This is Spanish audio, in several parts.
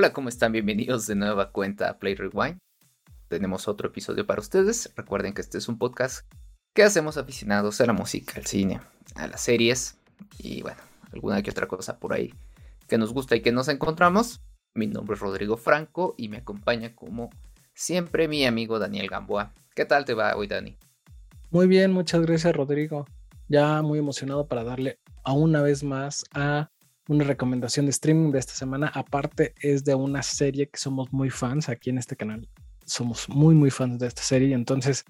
Hola, ¿cómo están? Bienvenidos de nueva cuenta a Play Rewind. Tenemos otro episodio para ustedes. Recuerden que este es un podcast que hacemos aficionados a la música, al cine, a las series y bueno, alguna que otra cosa por ahí que nos gusta y que nos encontramos. Mi nombre es Rodrigo Franco y me acompaña como siempre mi amigo Daniel Gamboa. ¿Qué tal te va hoy, Dani? Muy bien, muchas gracias, Rodrigo. Ya muy emocionado para darle a una vez más a una recomendación de streaming de esta semana. Aparte, es de una serie que somos muy fans aquí en este canal. Somos muy, muy fans de esta serie. Entonces,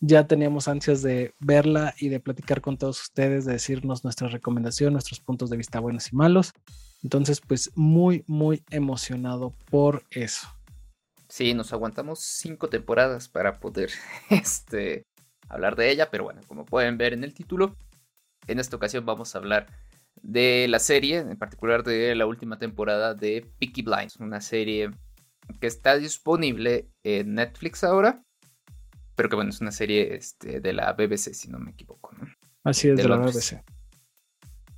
ya teníamos ansias de verla y de platicar con todos ustedes, de decirnos nuestra recomendación, nuestros puntos de vista buenos y malos. Entonces, pues muy, muy emocionado por eso. Sí, nos aguantamos cinco temporadas para poder este, hablar de ella, pero bueno, como pueden ver en el título, en esta ocasión vamos a hablar de la serie, en particular de la última temporada de Peaky Blinders, una serie que está disponible en Netflix ahora, pero que bueno, es una serie este, de la BBC, si no me equivoco. Así es, de, la BBC.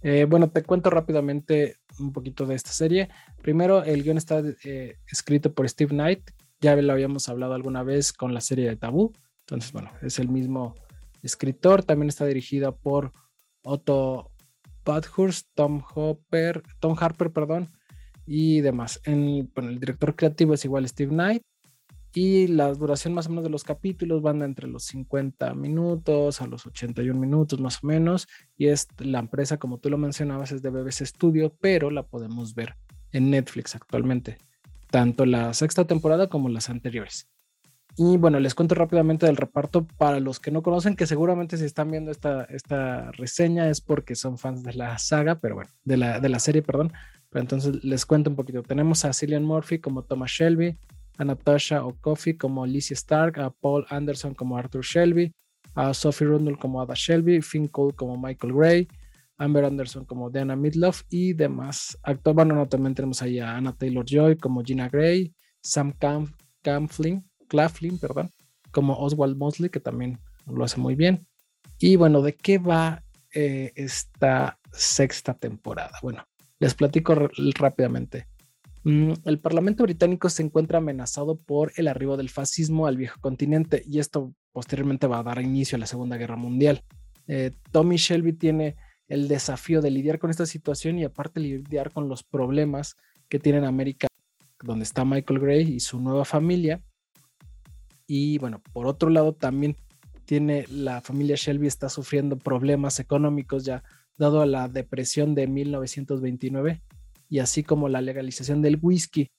Eh, bueno, te cuento rápidamente un poquito de esta serie. Primero, el guion está eh, escrito por Steve Knight, ya lo habíamos hablado alguna vez con la serie de Tabú, entonces bueno, es el mismo escritor, también está dirigida por Otto Bathurst, Tom Hopper, Tom Harper, perdón, y demás. El director creativo es igual Steve Knight. Y la duración más o menos de los capítulos van entre los 50 minutos a los 81 minutos más o menos. Y es la empresa, como tú lo mencionabas, es de BBC Studio, pero la podemos ver en Netflix actualmente. Tanto la sexta temporada como las anteriores. Y bueno, les cuento rápidamente del reparto para los que no conocen, que seguramente si están viendo esta, esta reseña es porque son fans de la saga, pero bueno, de la, de la serie, perdón. Pero entonces les cuento un poquito. Tenemos a Cillian Murphy como Thomas Shelby, a Natasha O'Coffey como Alicia Stark, a Paul Anderson como Arthur Shelby, a Sophie Rundle como Ada Shelby, Finn Cole como Michael Gray, Amber Anderson como Diana Midlove y demás actores. Bueno, no, también tenemos ahí a Anna Taylor Joy como Gina Gray, Sam Camp Claflin, perdón, como Oswald Mosley, que también lo hace muy bien. Y bueno, ¿de qué va eh, esta sexta temporada? Bueno, les platico rápidamente. Mm, el Parlamento británico se encuentra amenazado por el arribo del fascismo al viejo continente y esto posteriormente va a dar inicio a la Segunda Guerra Mundial. Eh, Tommy Shelby tiene el desafío de lidiar con esta situación y aparte lidiar con los problemas que tiene en América, donde está Michael Gray y su nueva familia, y bueno, por otro lado también tiene la familia Shelby está sufriendo problemas económicos ya dado a la depresión de 1929 y así como la legalización del whisky.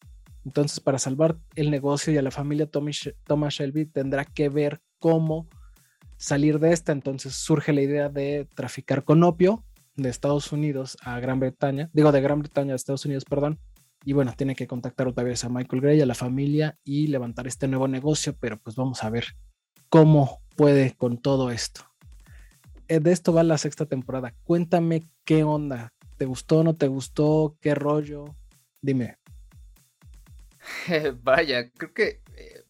Entonces, para salvar el negocio y a la familia Thomas Shelby tendrá que ver cómo salir de esta. Entonces surge la idea de traficar con opio de Estados Unidos a Gran Bretaña, digo de Gran Bretaña a Estados Unidos, perdón, y bueno, tiene que contactar otra vez a Michael Gray, a la familia y levantar este nuevo negocio, pero pues vamos a ver cómo puede con todo esto. Eh, de esto va la sexta temporada. Cuéntame qué onda. ¿Te gustó, no te gustó? ¿Qué rollo? Dime. Vaya, creo que eh,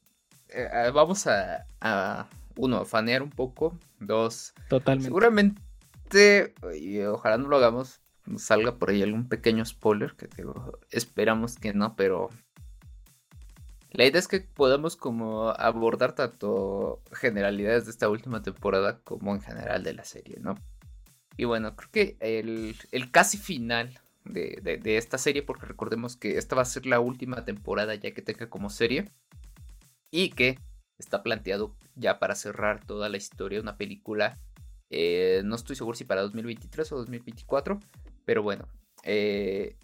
eh, vamos a, a, uno, fanear un poco. Dos, totalmente. Seguramente, y ojalá no lo hagamos, salga por ahí algún pequeño spoiler, que digo, esperamos que no, pero la idea es que podamos como abordar tanto generalidades de esta última temporada como en general de la serie, ¿no? Y bueno, creo que el, casi final de, de, esta serie, porque recordemos que esta va a ser la última temporada ya que tenga como serie, y que está planteado ya para cerrar toda la historia, una película, eh, no estoy seguro si para 2023 o 2024, pero bueno, eh,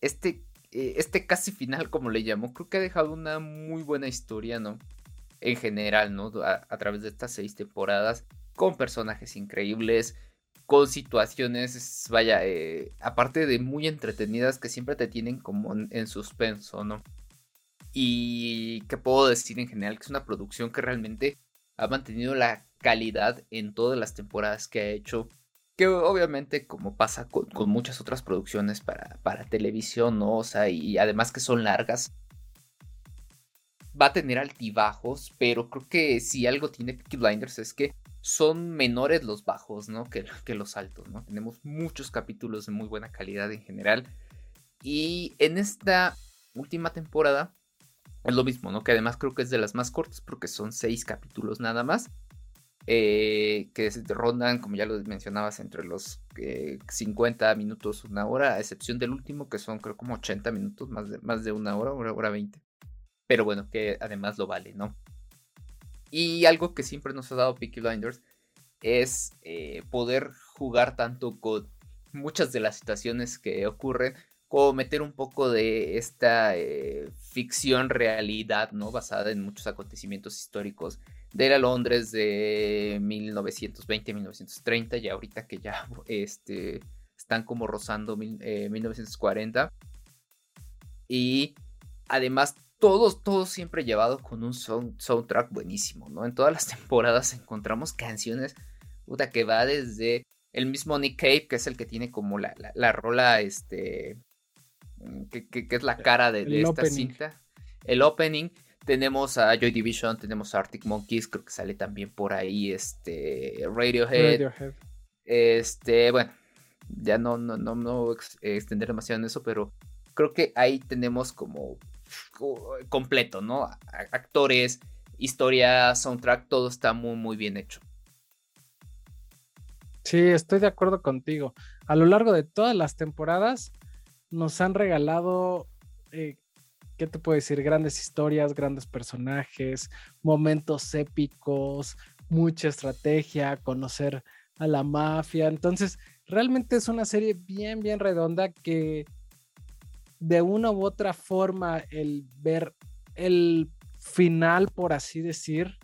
este, eh, este casi final, como le llamo, creo que ha dejado una muy buena historia, ¿no? En general, ¿no? A, través de estas seis temporadas, con personajes increíbles, con situaciones, vaya, eh, aparte de muy entretenidas que siempre te tienen como en, suspenso, ¿no? Y que puedo decir en general que es una producción que realmente ha mantenido la calidad en todas las temporadas que ha hecho que obviamente como pasa con, muchas otras producciones para, televisión, ¿no? O sea, y además que son largas, va a tener altibajos, pero creo que si algo tiene Peaky Blinders es que son menores los bajos, ¿no? Que, que los altos, ¿no? Tenemos muchos capítulos de muy buena calidad en general. Y en esta última temporada es lo mismo, ¿no? Que además creo que es de las más cortas porque son seis capítulos nada más. Eh, que rondan, como ya lo mencionabas, entre los 50 eh, minutos, una hora, a excepción del último, que son creo como 80 minutos, más de, más de una hora, una hora 20. Pero bueno, que además lo vale, ¿no? Y algo que siempre nos ha dado Peaky Blinders es eh, poder jugar tanto con muchas de las situaciones que ocurren, como meter un poco de esta ficción realidad, ¿no? Basada en muchos acontecimientos históricos de la Londres de 1920-1930 y ahorita que ya este, están como rozando 1940. Eh, y además todos, todos siempre llevado con un soundtrack buenísimo, ¿no? En todas las temporadas encontramos canciones, puta, que va desde el mismo Nick Cave, que es el que tiene como la, la, rola, este, que, que, es la cara de, esta cinta. El opening, tenemos a Joy Division, tenemos a Arctic Monkeys, creo que sale también por ahí este Radiohead. Este, bueno, ya no, no, no, no extender demasiado en eso, pero creo que ahí tenemos como completo, ¿no? Actores, historia, soundtrack, todo está muy, muy bien hecho. Sí, estoy de acuerdo contigo. A lo largo de todas las temporadas nos han regalado eh, ¿qué te puedo decir? Grandes historias, grandes personajes, momentos épicos, mucha estrategia, conocer a la mafia. Entonces, realmente es una serie bien, bien redonda que de una u otra forma el ver el final, por así decir,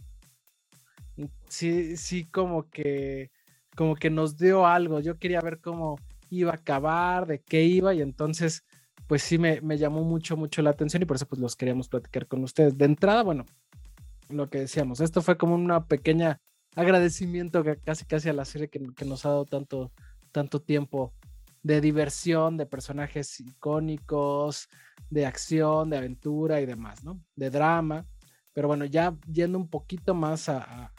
sí, sí, como que, como que nos dio algo. Yo quería ver cómo iba a acabar, de qué iba, y entonces pues sí me, llamó mucho, mucho la atención y por eso pues los queríamos platicar con ustedes. De entrada, bueno, lo que decíamos, esto fue como una pequeña agradecimiento casi casi a la serie que, nos ha dado tanto, tanto tiempo de diversión, de personajes icónicos, de acción, de aventura y demás, ¿no? De drama. Pero bueno, ya yendo un poquito más a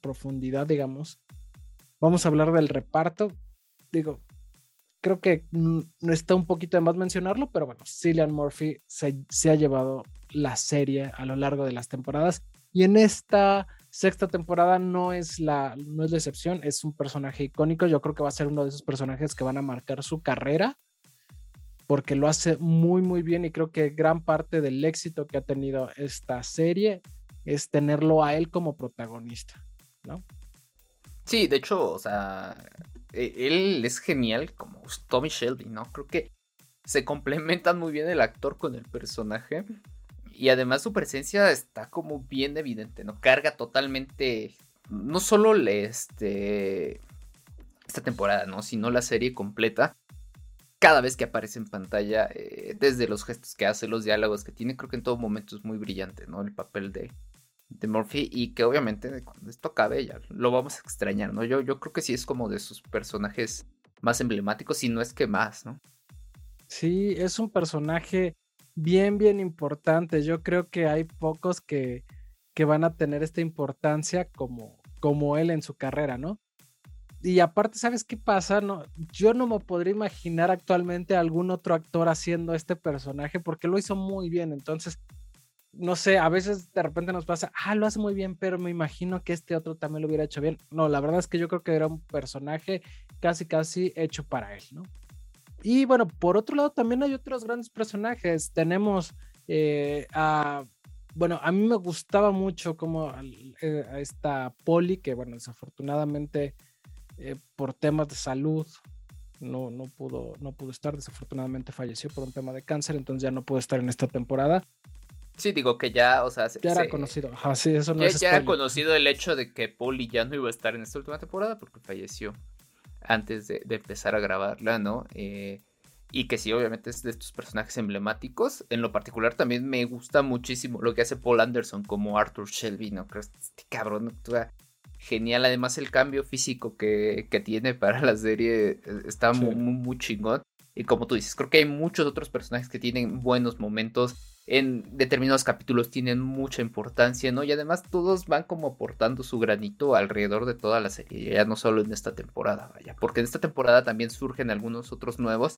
profundidad, digamos, vamos a hablar del reparto. Digo, creo que no está un poquito de más mencionarlo, pero bueno, Cillian Murphy se, ha llevado la serie a lo largo de las temporadas. Y en esta sexta temporada no es la no es la excepción, es un personaje icónico, yo creo que va a ser uno de esos personajes que van a marcar su carrera porque lo hace muy muy bien. Y creo que gran parte del éxito que ha tenido esta serie es tenerlo a él como protagonista, ¿no? Sí, de hecho, o sea, él es genial como Tommy Shelby, ¿no? Creo que se complementan muy bien el actor con el personaje. Y además su presencia está como bien evidente, ¿no? Carga totalmente, no solo este, esta temporada, ¿no? Sino la serie completa. Cada vez que aparece en pantalla, eh, desde los gestos que hace, los diálogos que tiene, creo que en todo momento es muy brillante, ¿no? El papel de, de Murphy y que obviamente cuando esto acabe ya lo vamos a extrañar, ¿no? Yo, yo creo que sí es como de sus personajes más emblemáticos, si no es que más, ¿no? Sí, es un personaje bien, bien importante. Yo creo que hay pocos que, que van a tener esta importancia como, como él en su carrera, ¿no? Y aparte, ¿sabes qué pasa? No, yo no me podría imaginar actualmente algún otro actor haciendo este personaje porque lo hizo muy bien. Entonces, no sé, a veces de repente nos pasa, ah, lo hace muy bien, pero me imagino que este otro también lo hubiera hecho bien. No, la verdad es que yo creo que era un personaje casi, casi hecho para él, ¿no? Y bueno, por otro lado, también hay otros grandes personajes. Tenemos eh, a, bueno, a mí me gustaba mucho como eh, a, esta Polly, que bueno, desafortunadamente eh, por temas de salud no, no, pudo, no pudo estar, desafortunadamente falleció por un tema de cáncer, entonces ya no pudo estar en esta temporada. Sí, digo que ya, o sea, ya era conocido. sí, eso no ya, ya era conocido el hecho de que Polly ya no iba a estar en esta última temporada porque falleció antes de, empezar a grabarla, ¿no? Eh, y que sí, obviamente es de estos personajes emblemáticos. En lo particular también me gusta muchísimo lo que hace Paul Anderson como Arthur Shelby, ¿no? Creo que este cabrón actúa genial. Además el cambio físico que, que tiene para la serie eh, está muy, muy, muy chingón. Y como tú dices, creo que hay muchos otros personajes que tienen buenos momentos en determinados capítulos tienen mucha importancia, ¿no? Y además todos van como aportando su granito alrededor de toda la serie, ya no solo en esta temporada, vaya, porque en esta temporada también surgen algunos otros nuevos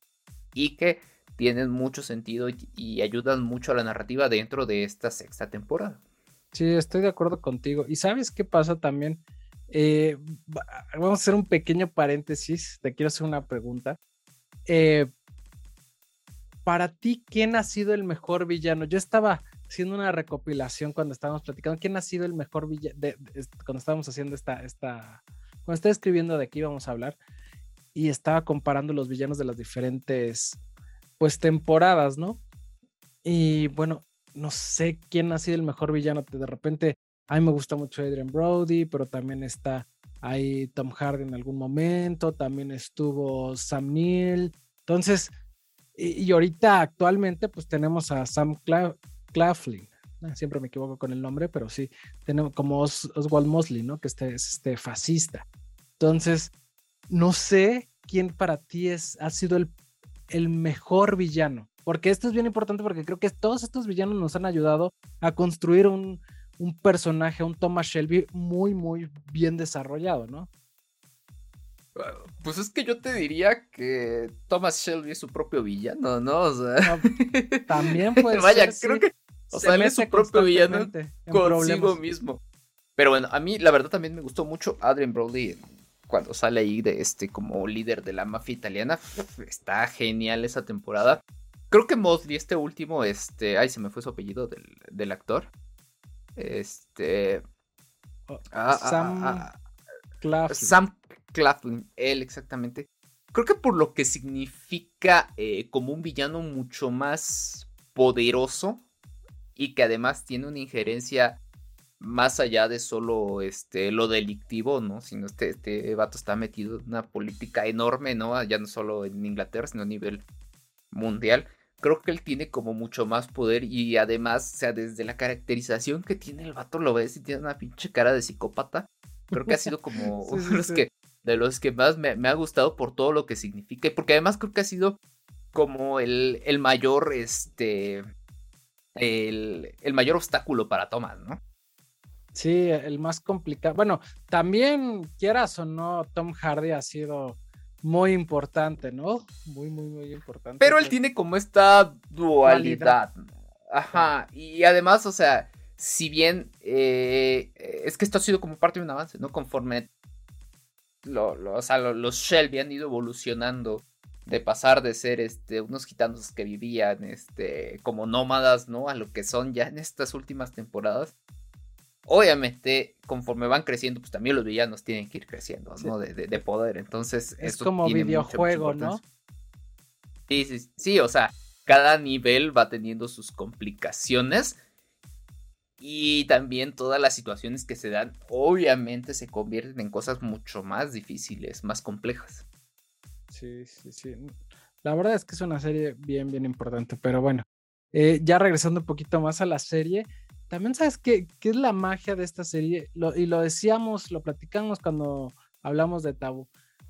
y que tienen mucho sentido y, ayudan mucho a la narrativa dentro de esta sexta temporada. Sí, estoy de acuerdo contigo. ¿Y sabes qué pasa también? Eh, vamos a hacer un pequeño paréntesis. Te quiero hacer una pregunta. Eh, para ti, ¿quién ha sido el mejor villano? Yo estaba haciendo una recopilación cuando estábamos platicando. ¿Quién ha sido el mejor villano? cuando estábamos haciendo esta, esta. Cuando estaba escribiendo de qué íbamos a hablar. Y estaba comparando los villanos de las diferentes pues temporadas, ¿no? Y bueno, no sé quién ha sido el mejor villano. De repente, a mí me gusta mucho Adrian Brody, pero también está ahí Tom Hardy en algún momento, también estuvo Sam Neill. Entonces, y, ahorita actualmente, pues tenemos a Sam Claflin. Ah, siempre me equivoco con el nombre, pero sí, tenemos como Oswald Mosley, ¿no? Que este es este fascista. Entonces, no sé quién para ti es, ha sido el el mejor villano. Porque esto es bien importante porque creo que todos estos villanos nos han ayudado a construir un, personaje, un Thomas Shelby muy, muy bien desarrollado, ¿no? Pues es que yo te diría que Thomas Shelby es su propio villano, ¿no? O sea... también puede Vaya, creo que... O sea, él es su propio villano consigo mismo. Pero bueno, a mí la verdad también me gustó mucho Adrian Brody cuando sale ahí de este como líder de la mafia italiana. Está genial esa temporada. Creo que Mosley, este último, este. Ay, se me fue su apellido del, actor. Este. Oh, ah, ah, Sam ah, Claflin. Sam Claflin, él exactamente. Creo que por lo que significa eh, como un villano mucho más poderoso y que además tiene una injerencia más allá de solo este, lo delictivo, ¿no? Sino este, este vato está metido en una política enorme, ¿no? Ya no solo en Inglaterra, sino a nivel mundial. Creo que él tiene como mucho más poder y además, o sea, desde la caracterización que tiene el vato, lo ves y tiene una pinche cara de psicópata. Creo que ha sido como uno de los que de los que más me, ha gustado por todo lo que significa y porque además creo que ha sido como el, el mayor, este, el, el mayor obstáculo para Thomas, ¿no? Sí, el más complicado. Bueno, también, quieras o no, Tom Hardy ha sido muy importante, ¿no? Muy, muy, muy importante. Pero él tiene como esta dualidad. Ajá. Y además, o sea, si bien eh, es que esto ha sido como parte de un avance, ¿no? Conforme lo, o sea, los Shelby han ido evolucionando de pasar de ser este, unos gitanos que vivían este, como nómadas, ¿no? A lo que son ya en estas últimas temporadas. Obviamente, conforme van creciendo, pues también los villanos tienen que ir creciendo, ¿no? De, poder. Entonces, es como videojuego, ¿no? Sí, sí, sí, o sea, cada nivel va teniendo sus complicaciones. Y también todas las situaciones que se dan, obviamente, se convierten en cosas mucho más difíciles, más complejas. Sí, sí, sí. La verdad es que es una serie bien, bien importante. Pero bueno, eh, ya regresando un poquito más a la serie, también sabes qué, qué es la magia de esta serie, y lo decíamos, lo platicamos cuando hablamos de Tabú.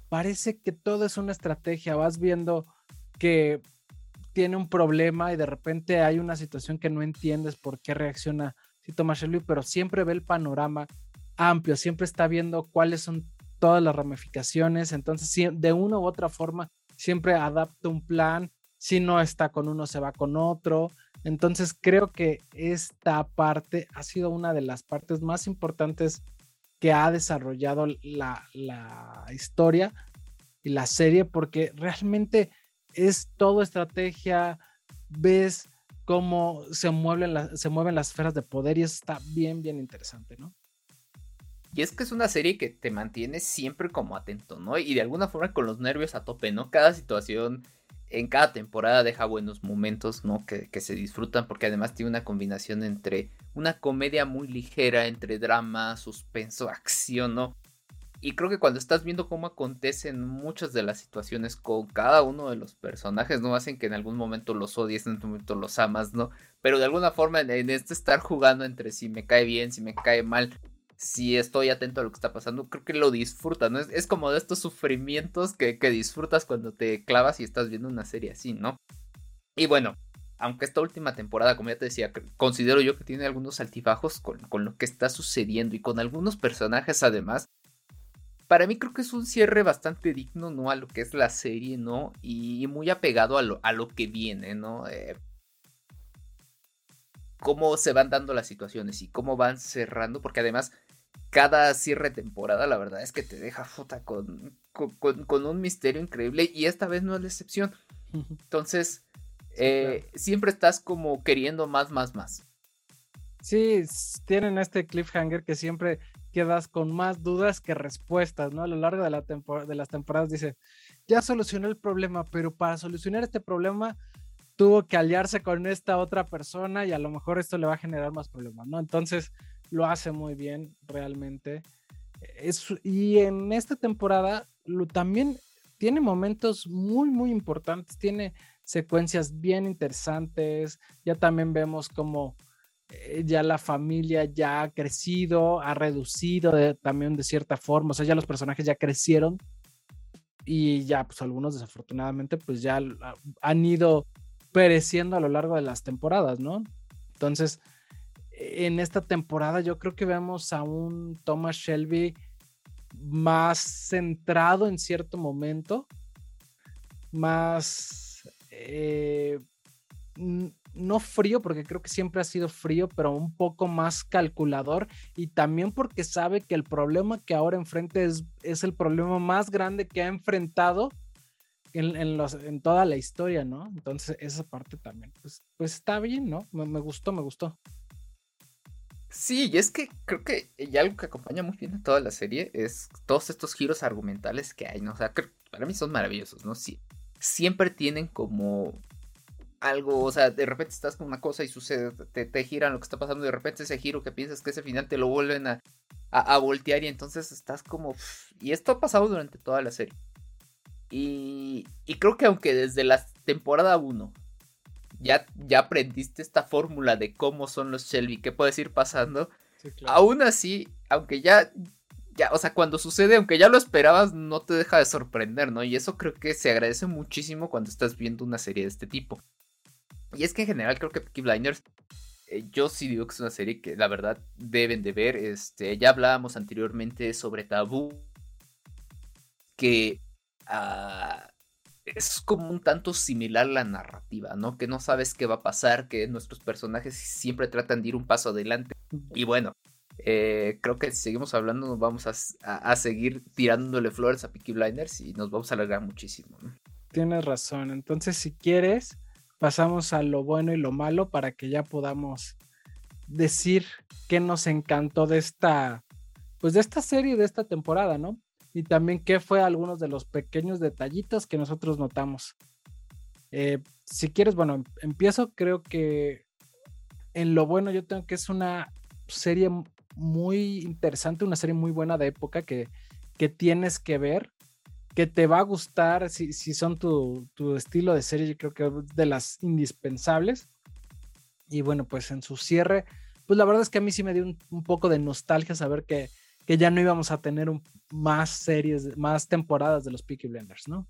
Parece que todo es una estrategia, vas viendo que tiene un problema y de repente hay una situación que no entiendes por qué reacciona Tito Shelby, pero siempre ve el panorama amplio, siempre está viendo cuáles son todas las ramificaciones, entonces de una u otra forma siempre adapta un plan, si no está con uno se va con otro, entonces creo que esta parte ha sido una de las partes más importantes que ha desarrollado la, historia y la serie porque realmente es todo estrategia, ves cómo se mueven, se mueven las esferas de poder y eso está bien, bien interesante, ¿no? Y es que es una serie que te mantiene siempre como atento, ¿no? Y de alguna forma con los nervios a tope, ¿no? Cada situación en cada temporada deja buenos momentos, ¿no? Que, se disfrutan porque además tiene una combinación entre una comedia muy ligera, entre drama, suspenso, acción, ¿no? Y creo que cuando estás viendo cómo acontecen muchas de las situaciones con cada uno de los personajes, ¿no? Hacen que en algún momento los odies, en algún momento los amas, ¿no? Pero de alguna forma en este estar jugando entre si me cae bien, si me cae mal, si estoy atento a lo que está pasando, creo que lo disfrutas, ¿no? Es, como de estos sufrimientos que, disfrutas cuando te clavas y estás viendo una serie así, ¿no? Y bueno, aunque esta última temporada, como ya te decía, considero yo que tiene algunos altibajos con, con, lo que está sucediendo y con algunos personajes además para mí creo que es un cierre bastante digno, ¿no? A lo que es la serie, ¿no? Y muy apegado a lo, a lo que viene, ¿no? Eh, cómo se van dando las situaciones y cómo van cerrando, porque además cada cierre temporada, la verdad es que te deja fota con, con, un misterio increíble y esta vez no es la excepción. Entonces, eh, siempre estás como queriendo más, más, más. Sí, tienen este cliffhanger que siempre quedas con más dudas que respuestas, ¿no? A lo largo de, la de las temporadas dice, ya solucionó el problema, pero para solucionar este problema tuvo que aliarse con esta otra persona y a lo mejor esto le va a generar más problemas, ¿no? Entonces lo hace muy bien realmente. Es, y en esta temporada lo, también tiene momentos muy, muy importantes, tiene secuencias bien interesantes, ya también vemos como ya la familia ya ha crecido, ha reducido también de cierta forma, o sea, ya los personajes ya crecieron y ya pues algunos desafortunadamente pues ya han ido pereciendo a lo largo de las temporadas, ¿no? Entonces, en esta temporada yo creo que vemos a un Thomas Shelby más centrado en cierto momento, más eh, no frío, porque creo que siempre ha sido frío, pero un poco más calculador y también porque sabe que el problema que ahora enfrente es, es el problema más grande que ha enfrentado en, los, en, toda la historia, ¿no? Entonces esa parte también, pues, pues está bien, ¿no? Me, gustó, me gustó. Sí, y es que creo que y algo que acompaña muy bien a toda la serie es todos estos giros argumentales que hay, ¿no? O sea, para mí son maravillosos, ¿no? Sí, siempre tienen como algo, o sea, de repente estás con una cosa y sucede, te, giran lo que está pasando, y de repente ese giro que piensas que es el final te lo vuelven a, a, voltear y entonces estás como... Y esto ha pasado durante toda la serie. Y, y creo que aunque desde la temporada 1 ya, ya aprendiste esta fórmula de cómo son los Shelby, qué puedes ir pasando, aún así, aunque ya, ya, o sea, cuando sucede, aunque ya lo esperabas, no te deja de sorprender, ¿no? Y eso creo que se agradece muchísimo cuando estás viendo una serie de este tipo. Y es que en general creo que Peaky Blinders, eh, yo sí digo que es una serie que la verdad deben de ver. Este, ya hablábamos anteriormente sobre Tabú, que ah, es como un tanto similar la narrativa, ¿no? Que no sabes qué va a pasar, que nuestros personajes siempre tratan de ir un paso adelante. Y bueno, eh, creo que si seguimos hablando nos vamos a, seguir tirándole flores a Peaky Blinders y nos vamos a alargar muchísimo. Tienes razón, entonces si quieres pasamos a lo bueno y lo malo para que ya podamos decir qué nos encantó de esta, pues de esta serie, de esta temporada, ¿no? Y también qué fue algunos de los pequeños detallitos que nosotros notamos. Eh, si quieres, bueno, em, empiezo, creo que en lo bueno yo tengo que es una serie muy interesante, una serie muy buena de época que, que tienes que ver que te va a gustar si, son tu, estilo de serie, yo creo que de las indispensables. Y bueno, pues en su cierre, pues la verdad es que a mí sí me dio un, poco de nostalgia saber que, que, ya no íbamos a tener más series, más temporadas de los Peaky Blenders, ¿no?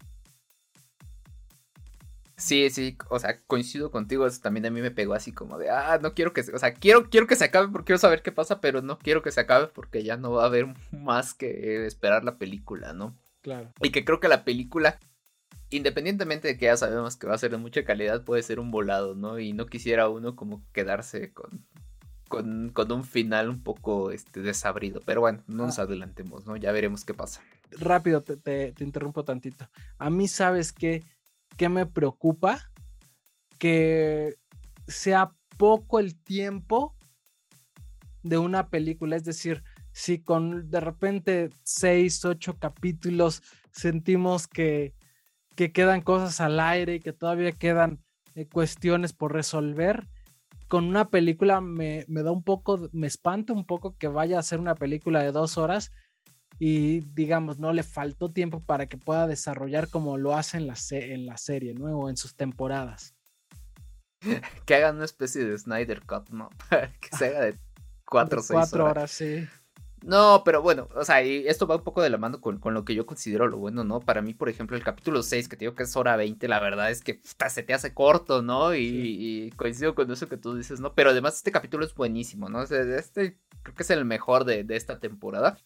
Sí, sí, o sea, coincido contigo, eso también a mí me pegó así como de, ah, no quiero que, o sea, quiero, quiero que se acabe porque quiero saber qué pasa, pero no quiero que se acabe porque ya no va a haber más que esperar la película, ¿no? Y que creo que la película, independientemente de que ya sabemos que va a ser de mucha calidad, puede ser un volado, ¿no? Y no quisiera uno como quedarse con, con, un final un poco este, desabrido. Pero bueno, no nos ah. adelantemos, ¿no? Ya veremos qué pasa. Rápido, te, te, interrumpo tantito. A mí, ¿sabes qué, qué me preocupa? Que sea poco el tiempo de una película, es decir, si con de repente seis, ocho capítulos sentimos que, que quedan cosas al aire y que todavía quedan eh, cuestiones por resolver, con una película me, da un poco, me espanta un poco que vaya a ser una película de dos horas y digamos, no le faltó tiempo para que pueda desarrollar como lo hace en la, en la serie, ¿no? O en sus temporadas. Que hagan una especie de Snyder Cut, ¿no? que se haga de cuatro o seis Cuatro horas, sí. No, pero bueno, o sea, y esto va un poco de la mano con, lo que yo considero lo bueno, ¿no? Para mí, por ejemplo, el capítulo 6, que te digo que es hora 20, la verdad es que se te hace corto, ¿no? Y, coincido con eso que tú dices, ¿no? Pero además este capítulo es buenísimo, ¿no? este creo que es el mejor de, esta temporada.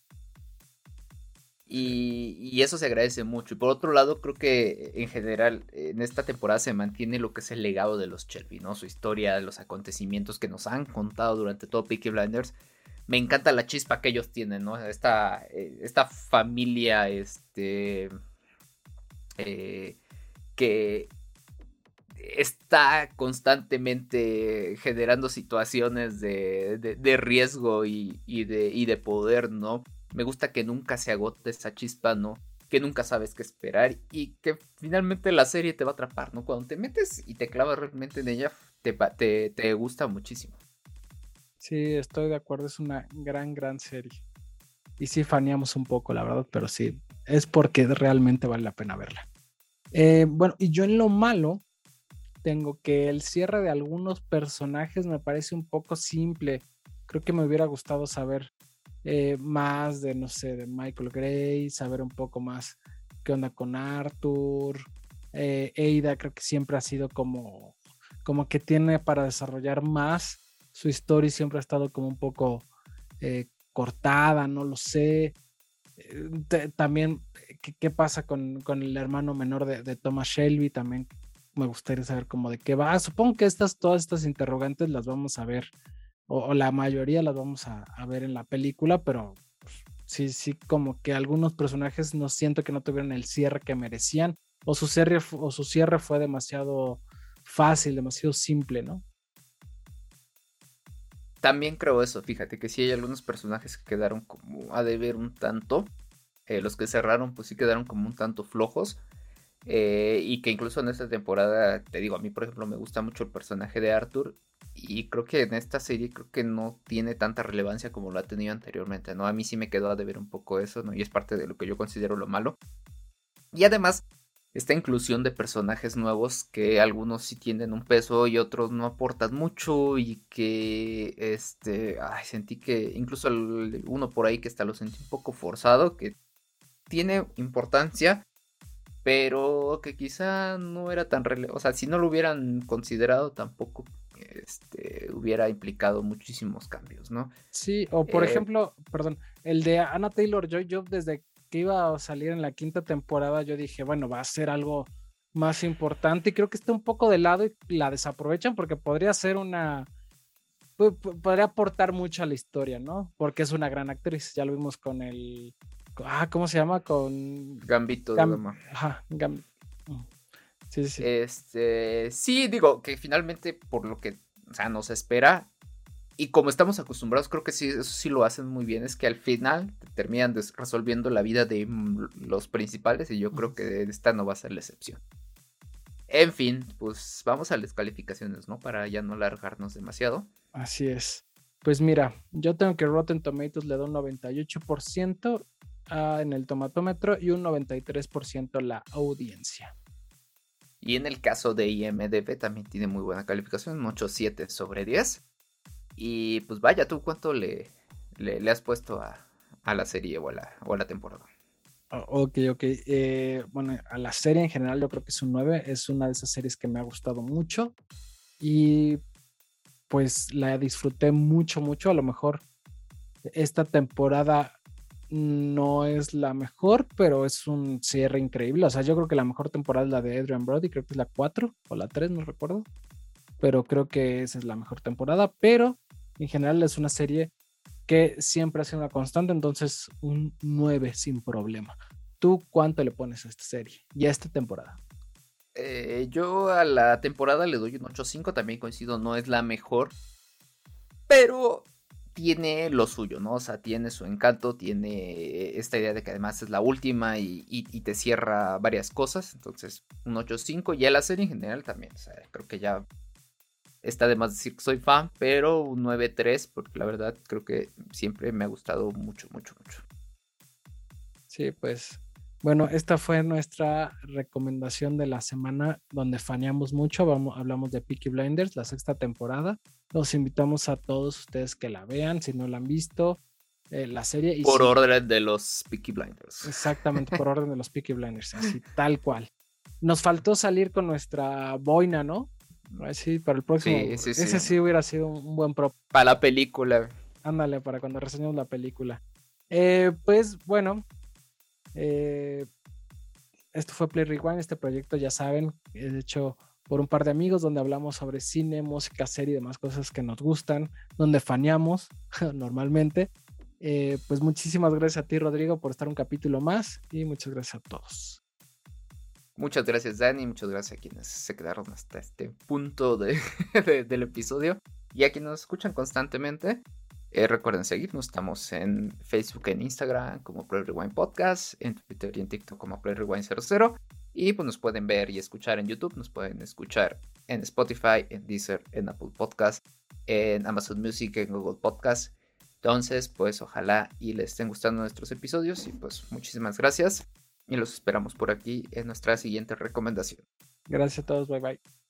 Y, eso se agradece mucho. Y por otro lado, creo que en general en esta temporada se mantiene lo que es el legado de los Shelby, ¿no? Su historia, los acontecimientos que nos han contado durante todo Peaky Blinders. Me encanta la chispa que ellos tienen, ¿no? Esta, eh, esta familia, este... Eh, que está constantemente generando situaciones de, riesgo y, de, y de poder, ¿no? Me gusta que nunca se agote esa chispa, ¿no? Que nunca sabes qué esperar y que finalmente la serie te va a atrapar, ¿no? Cuando te metes y te clavas realmente en ella, te, te, te gusta muchísimo. Sí, estoy de acuerdo, es una gran, gran serie. Y sí faneamos un poco, la verdad, pero sí, es porque realmente vale la pena verla. Eh, bueno, y yo en lo malo tengo que el cierre de algunos personajes me parece un poco simple. Creo que me hubiera gustado saber eh, más de, no sé, de Michael Gray, saber un poco más qué onda con Arthur. Eh, creo que siempre ha sido como, como que tiene para desarrollar más su historia siempre ha estado como un poco eh, cortada, no lo sé. también, ¿qué, pasa con, el hermano menor de, Thomas Shelby? También me gustaría saber cómo de qué va. Supongo que estas, todas estas interrogantes las vamos a ver o, la mayoría las vamos a, ver en la película, pero pues, sí, sí, como que algunos personajes no siento que no tuvieron el cierre que merecían, o su cierre, o su cierre fue demasiado fácil, demasiado simple, ¿no? También creo eso, fíjate que sí hay algunos personajes que quedaron como a deber un tanto. Eh, los que cerraron, pues sí quedaron como un tanto flojos. Eh, y que incluso en esta temporada, te digo, a mí por ejemplo me gusta mucho el personaje de Arthur y creo que en esta serie creo que no tiene tanta relevancia como lo ha tenido anteriormente, ¿no? A mí sí me quedó a deber un poco eso, ¿no? Y es parte de lo que yo considero lo malo. Y además, esta inclusión de personajes nuevos que algunos sí tienen un peso y otros no aportan mucho y que, este, ay, sentí que incluso el, uno por ahí que hasta lo sentí un poco forzado, que tiene importancia, pero que quizá no era tan relevante, o sea, si no lo hubieran considerado tampoco este, hubiera implicado muchísimos cambios, ¿no? Sí, o por eh, ejemplo, perdón, el de Anna Taylor Joy, yo desde que iba a salir en la quinta temporada, yo dije, bueno, va a ser algo más importante y creo que está un poco de lado y la desaprovechan porque podría ser una podría aportar mucho a la historia, ¿no? Porque es una gran actriz, ya lo vimos con el ah, ¿cómo se llama? Con Gambito de Ajá, Gambito. Sí, sí. Este, sí, digo que finalmente por lo que, o sea, nos espera y como estamos acostumbrados, creo que sí, eso sí lo hacen muy bien, es que al final terminan resolviendo la vida de los principales y yo creo que esta no va a ser la excepción. En fin, pues vamos a las calificaciones, ¿no? Para ya no largarnos demasiado. Así es. Pues mira, yo tengo que Rotten Tomatoes le da un 98% ah, en el tomatómetro y un 93% la audiencia. Y en el caso de IMDB también tiene muy buena calificación, 8.7 sobre 10. Y pues vaya, ¿tú cuánto le, le, has puesto a, la serie o a la, o la temporada? Ok, ok. Eh, bueno, a la serie en general yo creo que es un 9. Es una de esas series que me ha gustado mucho. Y pues la disfruté mucho, mucho. A lo mejor esta temporada no es la mejor, pero es un cierre increíble. O sea, yo creo que la mejor temporada es la de Adrian Brody, creo que es la 4 o la 3, no recuerdo. Pero creo que esa es la mejor temporada. Pero en general es una serie que siempre ha sido una constante, entonces un 9 sin problema. ¿Tú cuánto le pones a esta serie y a esta temporada? Eh, yo a la temporada le doy un 8.5, también coincido, no es la mejor. Pero tiene lo suyo, ¿no? O sea, tiene su encanto, tiene esta idea de que además es la última y, te cierra varias cosas. Entonces, un 8.5 y a la serie en general también. O sea, creo que ya está de más decir que soy fan, pero un 9.3 porque la verdad creo que siempre me ha gustado mucho, mucho, mucho. Sí, pues bueno, esta fue nuestra recomendación de la semana donde faneamos mucho. Vamos, hablamos de Peaky Blinders, la sexta temporada. Los invitamos a todos ustedes que la vean, si no la han visto, eh, la serie. Y por orden de los Peaky Blinders. Exactamente, por orden de los Peaky Blinders, así tal cual. Nos faltó salir con nuestra boina, ¿no? Sí, para el próximo. Sí, sí, ese sí hubiera sido un buen prop. Para la película. Ándale, para cuando reseñemos la película. Eh, pues bueno, Eh, esto fue Play Rewind, este proyecto ya saben, es hecho por un par de amigos donde hablamos sobre cine, música, serie y demás cosas que nos gustan, donde faneamos normalmente. Eh, pues muchísimas gracias a ti, Rodrigo, por estar un capítulo más y muchas gracias a todos. Muchas gracias, Dani. Muchas gracias a quienes se quedaron hasta este punto de, del episodio y a quienes nos escuchan constantemente. Eh, recuerden seguirnos, estamos en Facebook, en Instagram como Play Rewind Podcast, en Twitter y en TikTok como Play Rewind 00. Y pues nos pueden ver y escuchar en YouTube, nos pueden escuchar en Spotify, en Deezer, en Apple Podcast, en Amazon Music, en Google Podcast. Entonces, pues ojalá y les estén gustando nuestros episodios y pues muchísimas gracias y los esperamos por aquí en nuestra siguiente recomendación. Gracias a todos, bye bye.